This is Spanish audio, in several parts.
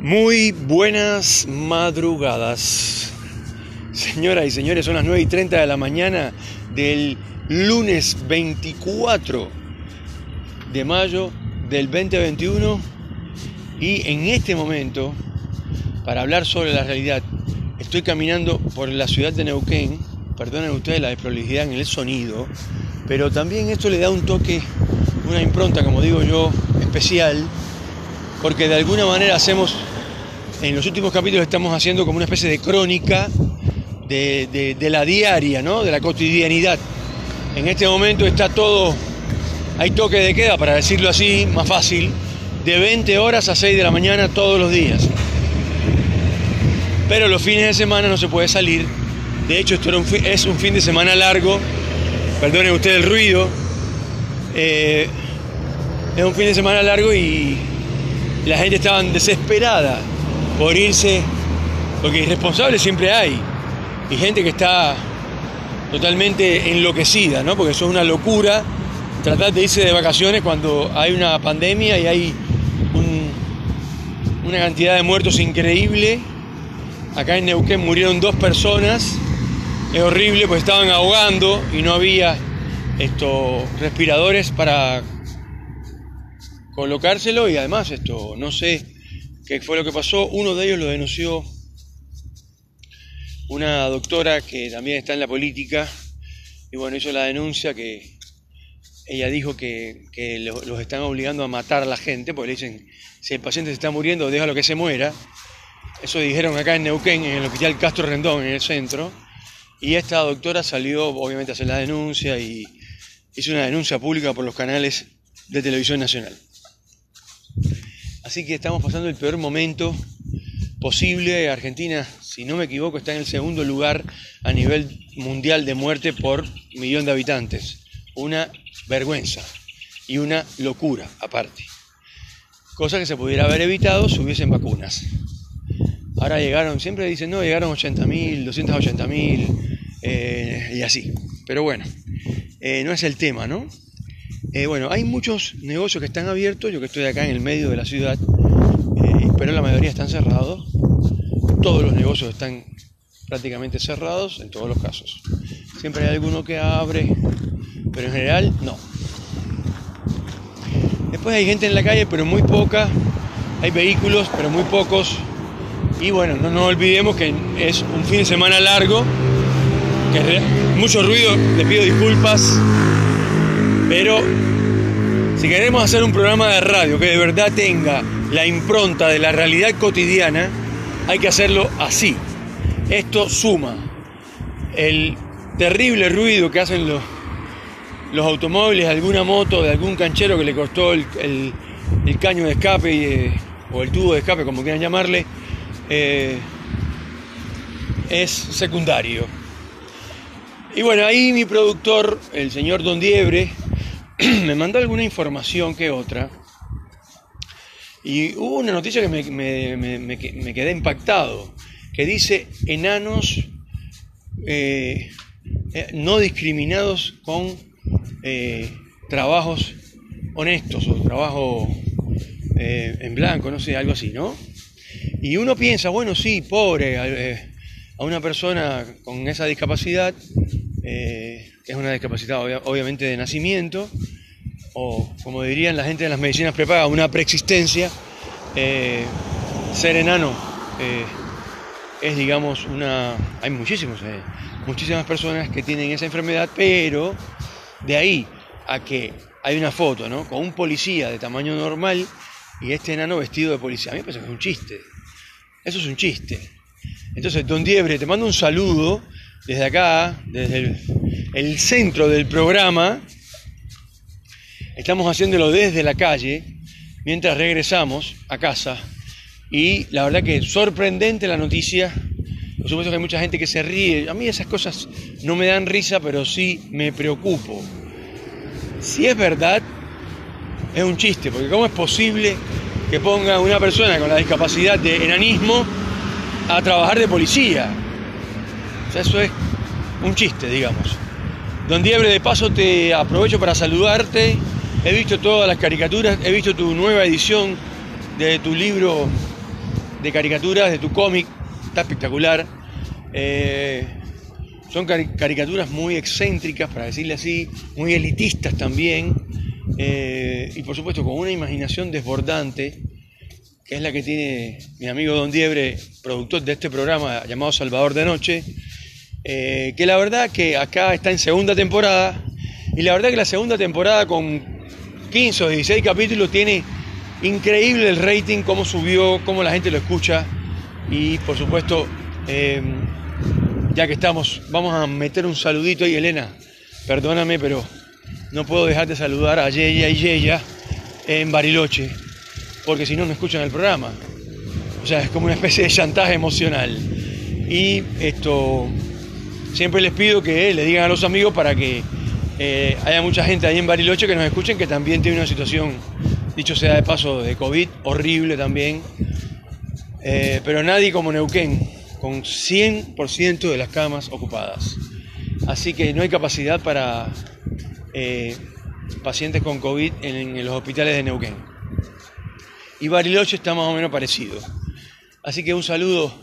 Muy buenas madrugadas. Señoras y señores, son las 9 y 30 de la mañana del lunes 24 de mayo del 2021 y en este momento, para hablar sobre la realidad, estoy caminando por la ciudad de Neuquén, perdonen ustedes la desprolijidad en el sonido, pero también esto le da un toque, una impronta, como digo yo, especial, porque de alguna manera hacemos, en los últimos capítulos estamos haciendo como una especie de crónica de, la diaria, ¿no? de la cotidianidad. En este momento está todo, hay toque de queda, para decirlo así, más fácil, de 20 horas a 6 de la mañana todos los días. Pero los fines de semana no se puede salir. De hecho, esto es un fin de semana largo. Perdonen usted el ruido. Eh, es un fin de semana largo y la gente estaba desesperada por irse, porque irresponsables siempre hay. Y gente que está totalmente enloquecida, ¿no? Porque eso es una locura tratar de irse de vacaciones cuando hay una pandemia y hay una cantidad de muertos increíble. Acá en Neuquén murieron dos personas. Es horrible, pues estaban ahogando y no había estos respiradores para colocárselo y además esto, no sé qué fue lo que pasó. Uno de ellos lo denunció una doctora que también está en la política y bueno, hizo la denuncia que ella dijo que, los están obligando a matar a la gente, porque le dicen, si el paciente se está muriendo, déjalo que se muera. Eso dijeron acá en Neuquén, en el hospital Castro Rendón, en el centro. Y esta doctora salió, obviamente, a hacer la denuncia y hizo una denuncia pública por los canales de televisión nacional. Así que estamos pasando el peor momento posible. Argentina, si no me equivoco, está en el segundo lugar a nivel mundial de muerte por millón de habitantes. Una vergüenza y una locura aparte. Cosa que se pudiera haber evitado si hubiesen vacunas. Ahora llegaron, siempre dicen, no, llegaron 80.000, 280.000 eh, y así. Pero bueno, eh, no es el tema, ¿no? Eh, bueno, hay muchos negocios que están abiertos, yo que estoy acá en el medio de la ciudad, eh, pero la mayoría están cerrados. Todos los negocios están prácticamente cerrados en todos los casos. Siempre hay alguno que abre, pero en general no. Después hay gente en la calle, pero muy poca. Hay vehículos, pero muy pocos. Y bueno, no nos olvidemos que es un fin de semana largo, que mucho ruido, le pido disculpas. Pero si queremos hacer un programa de radio que de verdad tenga la impronta de la realidad cotidiana, hay que hacerlo así. Esto suma el terrible ruido que hacen los, los automóviles alguna moto, de algún canchero que le costó el, caño de escape eh, o el tubo de escape, como quieran llamarle, eh, es secundario. Y bueno, ahí mi productor, el señor Don Diebre, me mandó alguna información que otra. Y hubo una noticia que me, quedé impactado, que dice enanos eh, eh, no discriminados con eh, trabajos honestos o trabajo en blanco, no sé, algo así, ¿no? Y uno piensa, bueno, sí, pobre, a una persona con esa discapacidad es una discapacidad obviamente de nacimiento, o como dirían la gente de las medicinas preparadas, una preexistencia. Eh, ser enano eh, es, digamos, una. Hay muchísimos, eh, muchísimas personas que tienen esa enfermedad, pero de ahí a que hay una foto, ¿no? Con un policía de tamaño normal y este enano vestido de policía. A mí me parece que es un chiste. Eso es un chiste. Entonces, don Diebre, te mando un saludo desde acá, desde el el centro del programa. Estamos haciéndolo desde la calle mientras regresamos a casa. Y la verdad que sorprendente la noticia. Por supuesto que hay mucha gente que se ríe. A mí esas cosas no me dan risa, pero sí me preocupo. Si es verdad, es un chiste, porque ¿cómo es posible que ponga una persona con la discapacidad de enanismo a trabajar de policía? O sea, eso es un chiste, digamos. Don Diebre, de paso te aprovecho para saludarte. He visto todas las caricaturas, he visto tu nueva edición de tu libro de caricaturas de tu cómic, está espectacular. Eh, son caricaturas muy excéntricas, para decirle así, muy elitistas también, eh, y por supuesto con una imaginación desbordante, que es la que tiene mi amigo Don Diebre, productor de este programa llamado Salvador de Noche, eh, que la verdad que acá está en segunda temporada, y la verdad que la segunda temporada con 15 o 16 capítulos tiene increíble el rating, cómo subió, cómo la gente lo escucha, y por supuesto... Eh, ya que estamos, vamos a meter un saludito ahí, Elena. Perdóname, pero no puedo dejar de saludar a Yeya y Yeya en Bariloche, porque si no, no escuchan el programa. O sea, es como una especie de chantaje emocional. Y esto, siempre les pido que le digan a los amigos para que eh, haya mucha gente ahí en Bariloche que nos escuchen, que también tiene una situación, dicho sea de paso, de COVID horrible también. Eh, pero nadie como Neuquén con 100% de las camas ocupadas. Así que no hay capacidad para eh, pacientes con COVID en, los hospitales de Neuquén. Y Bariloche está más o menos parecido. Así que un saludo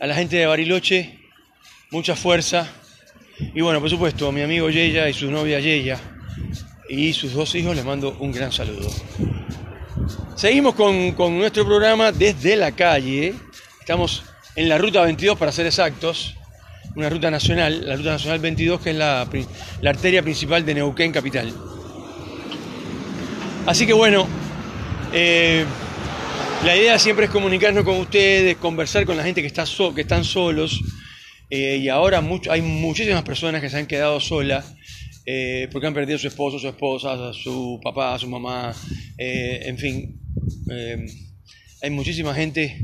a la gente de Bariloche, mucha fuerza. Y bueno, por supuesto, a mi amigo Yeya y su novia Yeya y sus dos hijos les mando un gran saludo. Seguimos con, con nuestro programa desde la calle. Estamos en la ruta 22 para ser exactos, una ruta nacional, la ruta nacional 22 que es la, arteria principal de Neuquén capital. Así que bueno, eh, la idea siempre es comunicarnos con ustedes, conversar con la gente que, está que están solos, eh, y ahora hay muchísimas personas que se han quedado solas. Eh, porque han perdido a su esposo, su esposa, su papá, su mamá, en fin, hay muchísima gente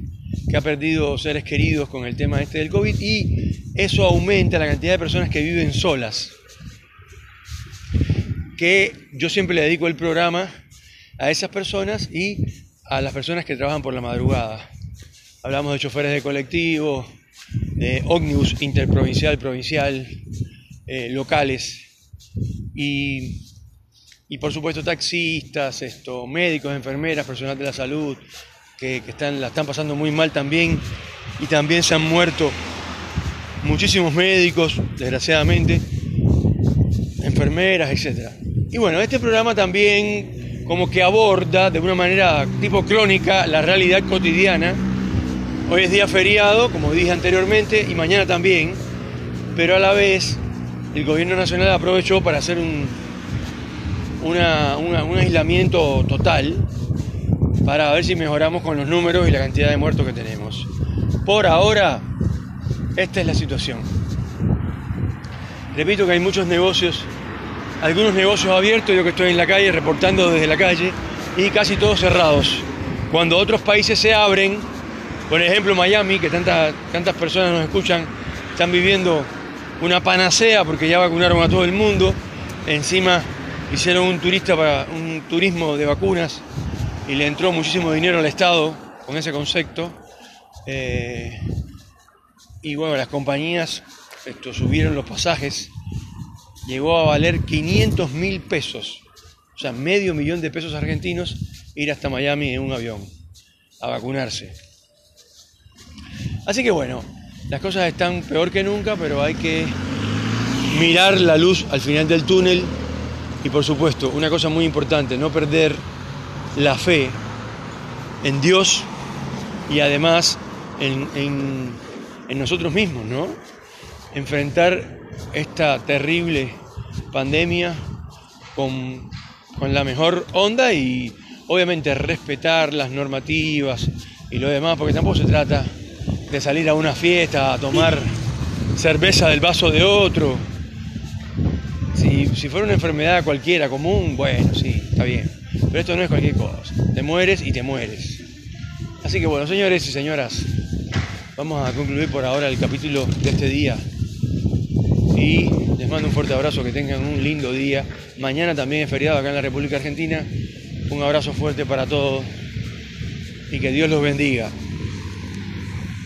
que ha perdido seres queridos con el tema este del COVID y eso aumenta la cantidad de personas que viven solas. Que yo siempre le dedico el programa a esas personas y a las personas que trabajan por la madrugada. Hablamos de choferes de colectivo, de ómnibus interprovincial, provincial, eh, locales y, y, por supuesto taxistas, esto, médicos, enfermeras, personal de la salud, que, están, la están pasando muy mal también y también se han muerto muchísimos médicos, desgraciadamente, enfermeras, etc. Y bueno, este programa también como que aborda de una manera tipo crónica la realidad cotidiana. Hoy es día feriado, como dije anteriormente, y mañana también, pero a la vez el gobierno nacional aprovechó para hacer un, un aislamiento total para ver si mejoramos con los números y la cantidad de muertos que tenemos. Por ahora, esta es la situación. Repito que hay muchos negocios, algunos negocios abiertos, yo que estoy en la calle reportando desde la calle, y casi todos cerrados. Cuando otros países se abren, por ejemplo Miami, que tantas, tantas personas nos escuchan, están viviendo una panacea porque ya vacunaron a todo el mundo, encima hicieron un turista para un turismo de vacunas y le entró muchísimo dinero al Estado con ese concepto. Eh, y bueno, las compañías esto, subieron los pasajes, llegó a valer 500 mil pesos, o sea, medio millón de pesos argentinos, ir hasta Miami en un avión a vacunarse. Así que bueno, las cosas están peor que nunca, pero hay que mirar la luz al final del túnel y por supuesto, una cosa muy importante, no perder la fe en Dios y además en, nosotros mismos, ¿no? Enfrentar esta terrible pandemia con, con la mejor onda y obviamente respetar las normativas y lo demás, porque tampoco se trata de salir a una fiesta a tomar cerveza del vaso de otro. Si, si fuera una enfermedad cualquiera común, bueno, sí, está bien. Pero esto no es cualquier cosa. Te mueres y te mueres. Así que bueno, señores y señoras, vamos a concluir por ahora el capítulo de este día. Y les mando un fuerte abrazo, que tengan un lindo día. Mañana también es feriado acá en la República Argentina. Un abrazo fuerte para todos y que Dios los bendiga.